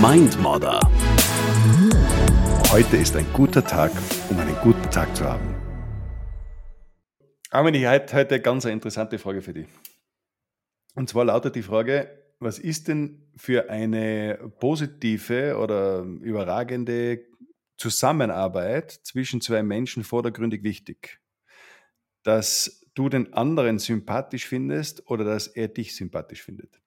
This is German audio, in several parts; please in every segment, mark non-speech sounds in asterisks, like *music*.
Mindmodder. Heute ist ein guter Tag, um einen guten Tag zu haben. Armin, ich habe heute eine ganz interessante Frage für dich. Und zwar lautet die Frage, was ist denn für eine positive oder überragende Zusammenarbeit zwischen zwei Menschen vordergründig wichtig? Dass du den anderen sympathisch findest oder dass er dich sympathisch findet?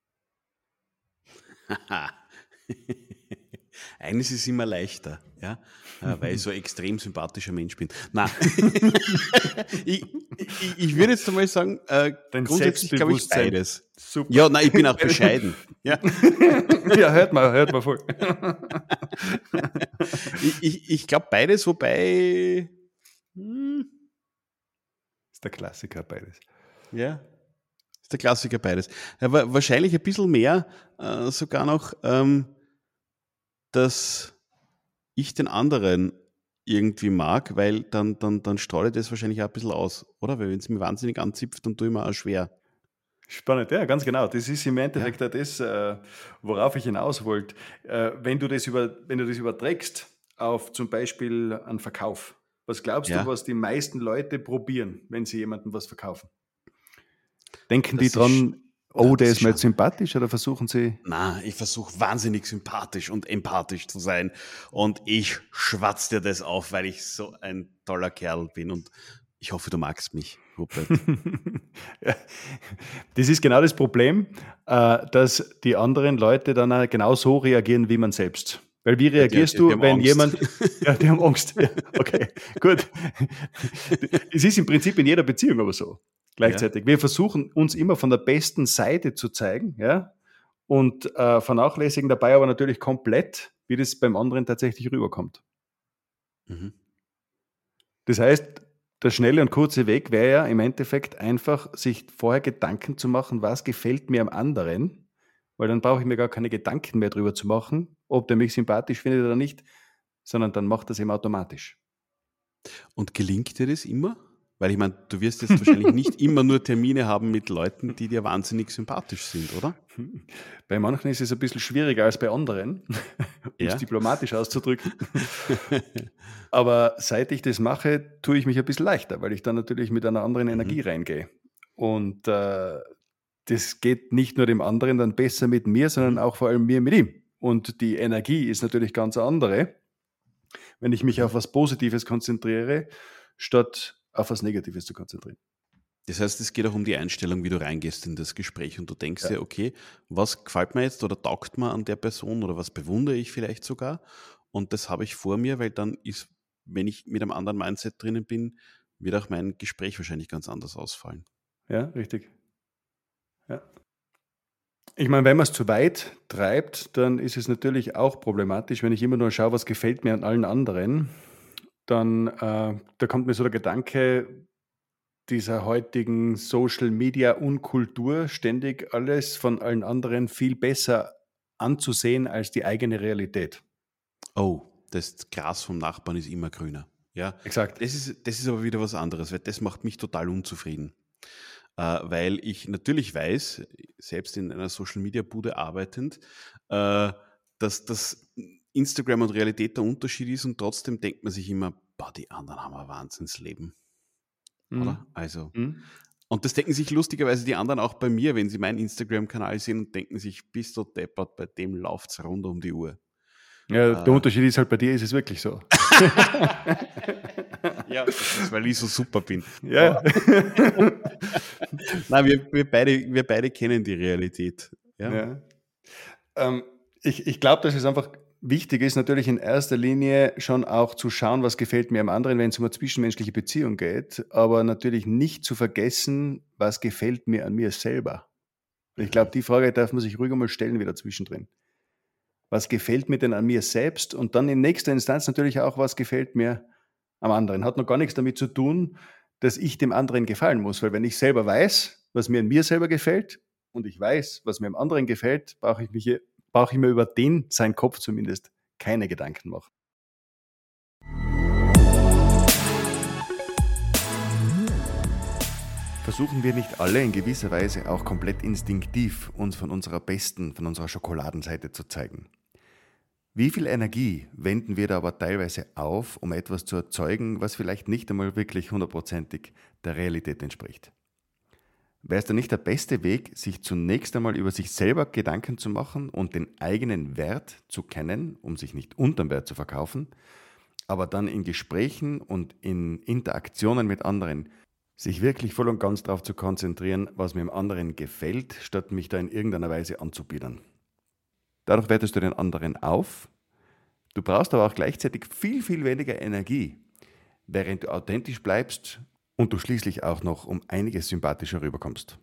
*laughs* *laughs* Eines ist immer leichter, ja, äh, weil ich so ein extrem sympathischer Mensch bin. Nein, *laughs* ich, ich, ich, würde jetzt einmal sagen, äh, grundsätzlich glaube ich beides. Super. Ja, nein, ich bin auch *laughs* bescheiden. Ja, ja hört mal, hört mal voll. ich ich, ich glaube beides, wobei. Hm, ist der Klassiker beides. Ja, ist der Klassiker beides. Aber wahrscheinlich ein bisschen mehr äh, sogar noch, ähm, dass ich den anderen irgendwie mag, weil dann, dann, dann strahle ich das wahrscheinlich auch ein bisschen aus, oder? Weil wenn es mir wahnsinnig anzipft, dann tue ich mir auch schwer. Spannend, ja, ganz genau. Das ist im Endeffekt ja. das, äh, worauf ich hinaus wollte. Äh, wenn, du das über, wenn du das überträgst auf zum Beispiel einen Verkauf, was glaubst ja. du, was die meisten Leute probieren, wenn sie jemandem was verkaufen? Denken das die dran, oh, der ist mir jetzt sympathisch oder versuchen sie? Na, ich versuche wahnsinnig sympathisch und empathisch zu sein und ich schwatz dir das auf, weil ich so ein toller Kerl bin und ich hoffe, du magst mich, Rupert. *laughs* das ist genau das Problem, äh, dass die anderen Leute dann genau so reagieren wie man selbst. Weil wie reagierst die, die, die du, wenn Angst. jemand. *laughs* Ja, die haben Angst. Ja, okay, gut. *laughs* Es ist im Prinzip in jeder Beziehung aber so gleichzeitig. Ja. Wir versuchen uns immer von der besten Seite zu zeigen, ja, und äh, vernachlässigen dabei aber natürlich komplett, wie das beim anderen tatsächlich rüberkommt. Mhm. Das heißt, der schnelle und kurze Weg wäre ja im Endeffekt einfach, sich vorher Gedanken zu machen, was gefällt mir am anderen, weil dann brauche ich mir gar keine Gedanken mehr drüber zu machen, ob der mich sympathisch findet oder nicht, sondern dann macht das eben automatisch. Und gelingt dir das immer? Weil ich meine, du wirst jetzt wahrscheinlich nicht *laughs* immer nur Termine haben mit Leuten, die dir wahnsinnig sympathisch sind, oder? Bei manchen ist es ein bisschen schwieriger als bei anderen, um ja. es diplomatisch auszudrücken. *laughs* Aber seit ich das mache, tue ich mich ein bisschen leichter, weil ich dann natürlich mit einer anderen Energie mhm. reingehe. Und äh, das geht nicht nur dem anderen dann besser mit mir, sondern mhm. auch vor allem mir mit ihm. Und die Energie ist natürlich ganz andere, wenn ich mich auf was Positives konzentriere, statt auf was Negatives zu konzentrieren. Das heißt, es geht auch um die Einstellung, wie du reingehst in das Gespräch und du denkst ja. dir, okay, was gefällt mir jetzt oder taugt mir an der Person oder was bewundere ich vielleicht sogar und das habe ich vor mir, weil dann ist, wenn ich mit einem anderen Mindset drinnen bin, wird auch mein Gespräch wahrscheinlich ganz anders ausfallen. Ja, richtig. Ja. Ich meine, wenn man es zu weit treibt, dann ist es natürlich auch problematisch, wenn ich immer nur schaue, was gefällt mir an allen anderen dann äh, da kommt mir so der Gedanke dieser heutigen Social Media Unkultur, ständig alles von allen anderen viel besser anzusehen als die eigene Realität. Oh, das Gras vom Nachbarn ist immer grüner. Ja, exakt. Das ist, das ist aber wieder was anderes, weil das macht mich total unzufrieden. Äh, weil ich natürlich weiß, selbst in einer Social Media Bude arbeitend, äh, dass das Instagram und Realität der Unterschied ist und trotzdem denkt man sich immer, boah, die anderen haben ein Wahnsinnsleben. Mhm. Oder? Also. Mhm. Und das denken sich lustigerweise die anderen auch bei mir, wenn sie meinen Instagram-Kanal sehen und denken sich, bist du deppert, bei dem läuft es rund um die Uhr. Ja, der äh, Unterschied ist halt, bei dir ist es wirklich so. *laughs* ja, das ist, weil ich so super bin. Ja. *laughs* Nein, wir, wir, beide, wir beide kennen die Realität. Ja. ja. Ähm, ich ich glaube, das ist einfach wichtig ist natürlich in erster Linie schon auch zu schauen, was gefällt mir am anderen, wenn es um eine zwischenmenschliche Beziehung geht, aber natürlich nicht zu vergessen, was gefällt mir an mir selber. Ich glaube, die Frage darf man sich ruhig mal stellen wieder zwischendrin. Was gefällt mir denn an mir selbst? Und dann in nächster Instanz natürlich auch, was gefällt mir am anderen. Hat noch gar nichts damit zu tun, dass ich dem anderen gefallen muss, weil wenn ich selber weiß, was mir an mir selber gefällt und ich weiß, was mir am anderen gefällt, brauche ich mich brauche ich mir über den, seinen Kopf zumindest, keine Gedanken machen. Versuchen wir nicht alle in gewisser Weise auch komplett instinktiv uns von unserer besten, von unserer Schokoladenseite zu zeigen. Wie viel Energie wenden wir da aber teilweise auf, um etwas zu erzeugen, was vielleicht nicht einmal wirklich hundertprozentig der Realität entspricht? Wäre es dann nicht der beste Weg, sich zunächst einmal über sich selber Gedanken zu machen und den eigenen Wert zu kennen, um sich nicht unterm Wert zu verkaufen, aber dann in Gesprächen und in Interaktionen mit anderen sich wirklich voll und ganz darauf zu konzentrieren, was mir im anderen gefällt, statt mich da in irgendeiner Weise anzubiedern. Dadurch wertest du den anderen auf. Du brauchst aber auch gleichzeitig viel, viel weniger Energie, während du authentisch bleibst und du schließlich auch noch um einiges sympathischer rüberkommst.